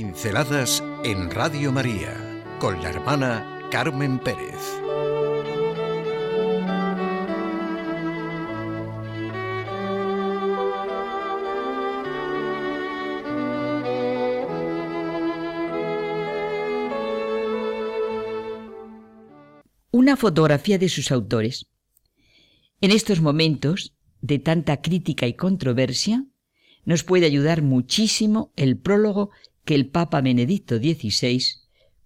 Pinceladas en Radio María con la hermana Carmen Pérez. Una fotografía de sus autores. En estos momentos de tanta crítica y controversia, nos puede ayudar muchísimo el prólogo que el Papa Benedicto XVI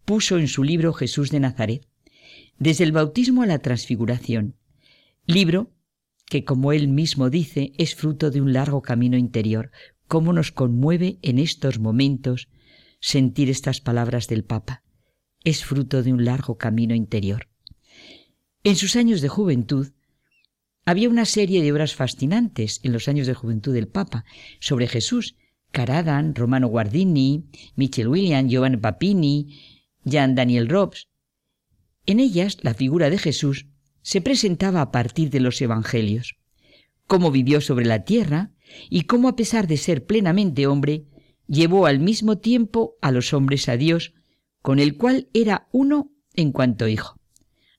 puso en su libro Jesús de Nazaret, desde el bautismo a la transfiguración, libro que, como él mismo dice, es fruto de un largo camino interior. ¿Cómo nos conmueve en estos momentos sentir estas palabras del Papa? Es fruto de un largo camino interior. En sus años de juventud, había una serie de obras fascinantes en los años de juventud del Papa sobre Jesús. Caradan, Romano Guardini, Michel William, Giovanni Papini, Jean Daniel Robs. En ellas la figura de Jesús se presentaba a partir de los Evangelios, cómo vivió sobre la tierra y cómo a pesar de ser plenamente hombre, llevó al mismo tiempo a los hombres a Dios, con el cual era uno en cuanto hijo.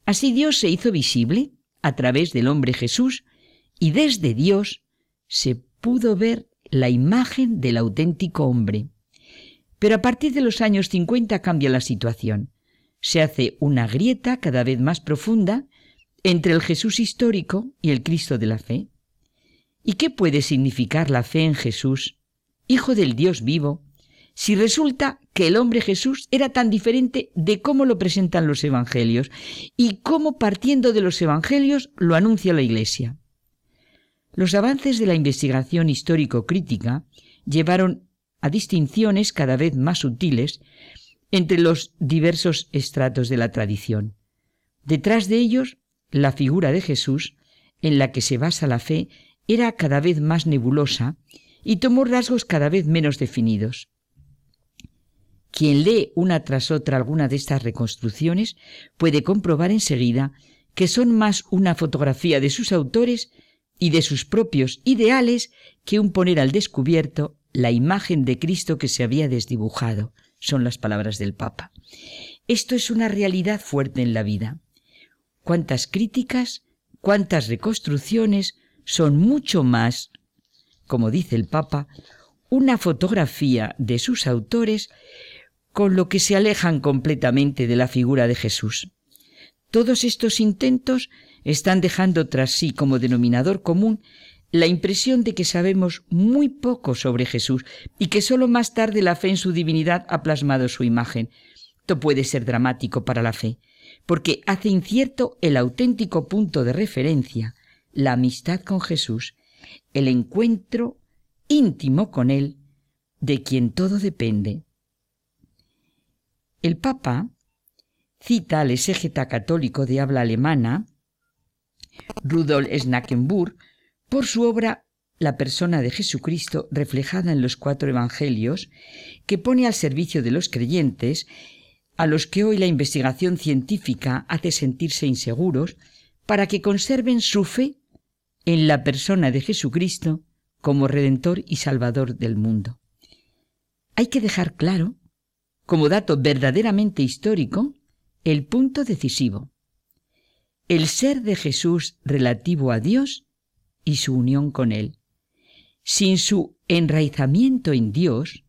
Así Dios se hizo visible a través del hombre Jesús y desde Dios se pudo ver la imagen del auténtico hombre. Pero a partir de los años 50 cambia la situación. Se hace una grieta cada vez más profunda entre el Jesús histórico y el Cristo de la fe. ¿Y qué puede significar la fe en Jesús, Hijo del Dios vivo, si resulta que el hombre Jesús era tan diferente de cómo lo presentan los evangelios y cómo partiendo de los evangelios lo anuncia la Iglesia. Los avances de la investigación histórico-crítica llevaron a distinciones cada vez más sutiles entre los diversos estratos de la tradición. Detrás de ellos, la figura de Jesús, en la que se basa la fe, era cada vez más nebulosa y tomó rasgos cada vez menos definidos. Quien lee una tras otra alguna de estas reconstrucciones puede comprobar enseguida que son más una fotografía de sus autores y de sus propios ideales que un poner al descubierto la imagen de Cristo que se había desdibujado, son las palabras del Papa. Esto es una realidad fuerte en la vida. Cuántas críticas, cuántas reconstrucciones son mucho más, como dice el Papa, una fotografía de sus autores con lo que se alejan completamente de la figura de Jesús. Todos estos intentos están dejando tras sí como denominador común la impresión de que sabemos muy poco sobre Jesús y que sólo más tarde la fe en su divinidad ha plasmado su imagen. Esto puede ser dramático para la fe, porque hace incierto el auténtico punto de referencia, la amistad con Jesús, el encuentro íntimo con Él, de quien todo depende. El Papa cita al exégeta católico de habla alemana, Rudolf Schnackenburg, por su obra La persona de Jesucristo reflejada en los cuatro evangelios, que pone al servicio de los creyentes, a los que hoy la investigación científica hace sentirse inseguros, para que conserven su fe en la persona de Jesucristo como Redentor y Salvador del mundo. Hay que dejar claro como dato verdaderamente histórico, el punto decisivo. El ser de Jesús relativo a Dios y su unión con Él. Sin su enraizamiento en Dios,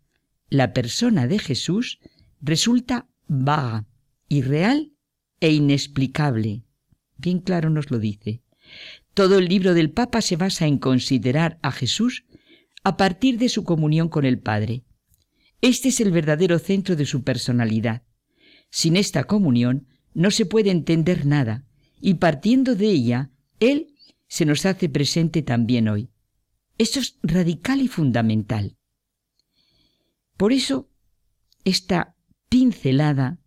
la persona de Jesús resulta vaga, irreal e inexplicable. Bien claro nos lo dice. Todo el libro del Papa se basa en considerar a Jesús a partir de su comunión con el Padre. Este es el verdadero centro de su personalidad. Sin esta comunión no se puede entender nada, y partiendo de ella, Él se nos hace presente también hoy. Esto es radical y fundamental. Por eso, esta pincelada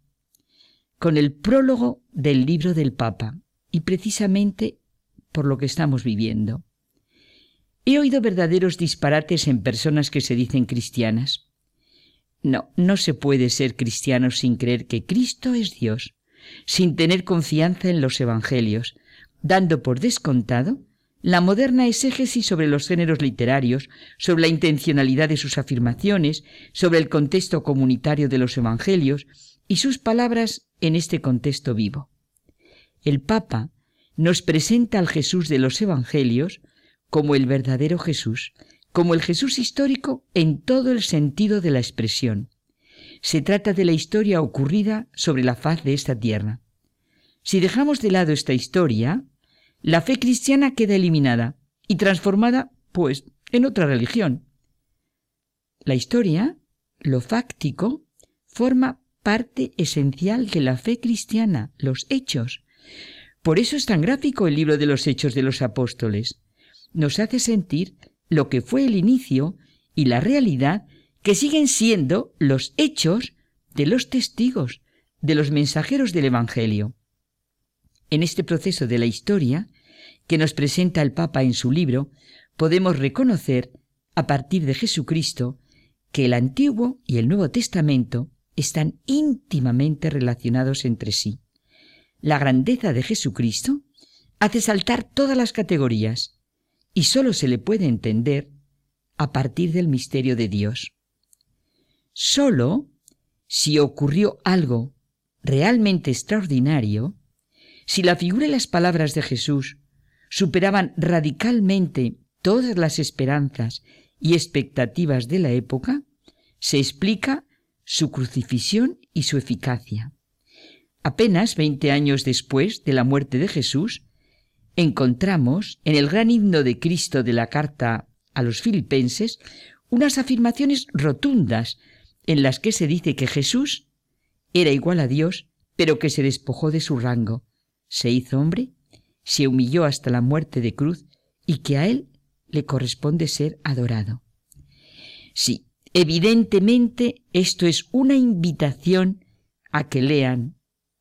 con el prólogo del libro del Papa, y precisamente por lo que estamos viviendo. He oído verdaderos disparates en personas que se dicen cristianas. No, no se puede ser cristiano sin creer que Cristo es Dios, sin tener confianza en los Evangelios, dando por descontado la moderna exégesis sobre los géneros literarios, sobre la intencionalidad de sus afirmaciones, sobre el contexto comunitario de los evangelios y sus palabras en este contexto vivo. El Papa nos presenta al Jesús de los evangelios como el verdadero Jesús, como el Jesús histórico en todo el sentido de la expresión. Se trata de la historia ocurrida sobre la faz de esta tierra. Si dejamos de lado esta historia, la fe cristiana queda eliminada y transformada, pues, en otra religión. La historia, lo fáctico, forma parte esencial de la fe cristiana, los hechos. Por eso es tan gráfico el libro de los hechos de los apóstoles. Nos hace sentir lo que fue el inicio y la realidad que siguen siendo los hechos de los testigos, de los mensajeros del Evangelio. En este proceso de la historia, que nos presenta el Papa en su libro, podemos reconocer, a partir de Jesucristo, que el Antiguo y el Nuevo Testamento están íntimamente relacionados entre sí. La grandeza de Jesucristo hace saltar todas las categorías y sólo se le puede entender a partir del misterio de Dios. Sólo si ocurrió algo realmente extraordinario, si la figura y las palabras de Jesús superaban radicalmente todas las esperanzas y expectativas de la época, se explica su crucifixión y su eficacia. Apenas veinte años después de la muerte de Jesús, encontramos en el gran himno de Cristo de la carta a los filipenses unas afirmaciones rotundas en las que se dice que Jesús era igual a Dios, pero que se despojó de su rango, se hizo hombre, se humilló hasta la muerte de cruz y que a él le corresponde ser adorado. Sí, evidentemente esto es una invitación a que lean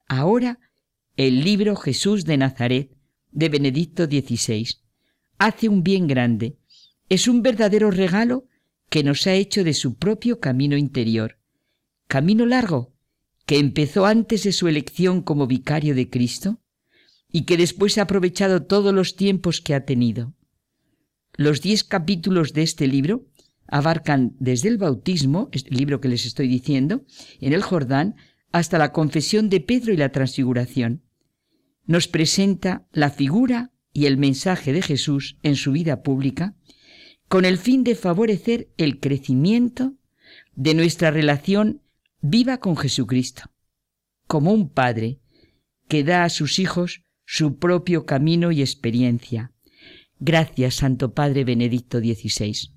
ahora el libro Jesús de Nazaret de Benedicto XVI. Hace un bien grande. Es un verdadero regalo que nos ha hecho de su propio camino interior. Camino largo, que empezó antes de su elección como vicario de Cristo y que después ha aprovechado todos los tiempos que ha tenido. Los diez capítulos de este libro abarcan desde el bautismo, el libro que les estoy diciendo, en el Jordán, hasta la confesión de Pedro y la transfiguración. Nos presenta la figura y el mensaje de Jesús en su vida pública, con el fin de favorecer el crecimiento de nuestra relación viva con Jesucristo, como un padre que da a sus hijos su propio camino y experiencia. Gracias, Santo Padre Benedicto XVI.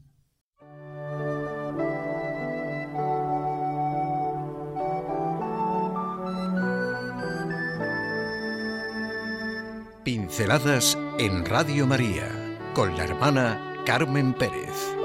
Pinceladas en Radio María con la hermana Carmen Pérez.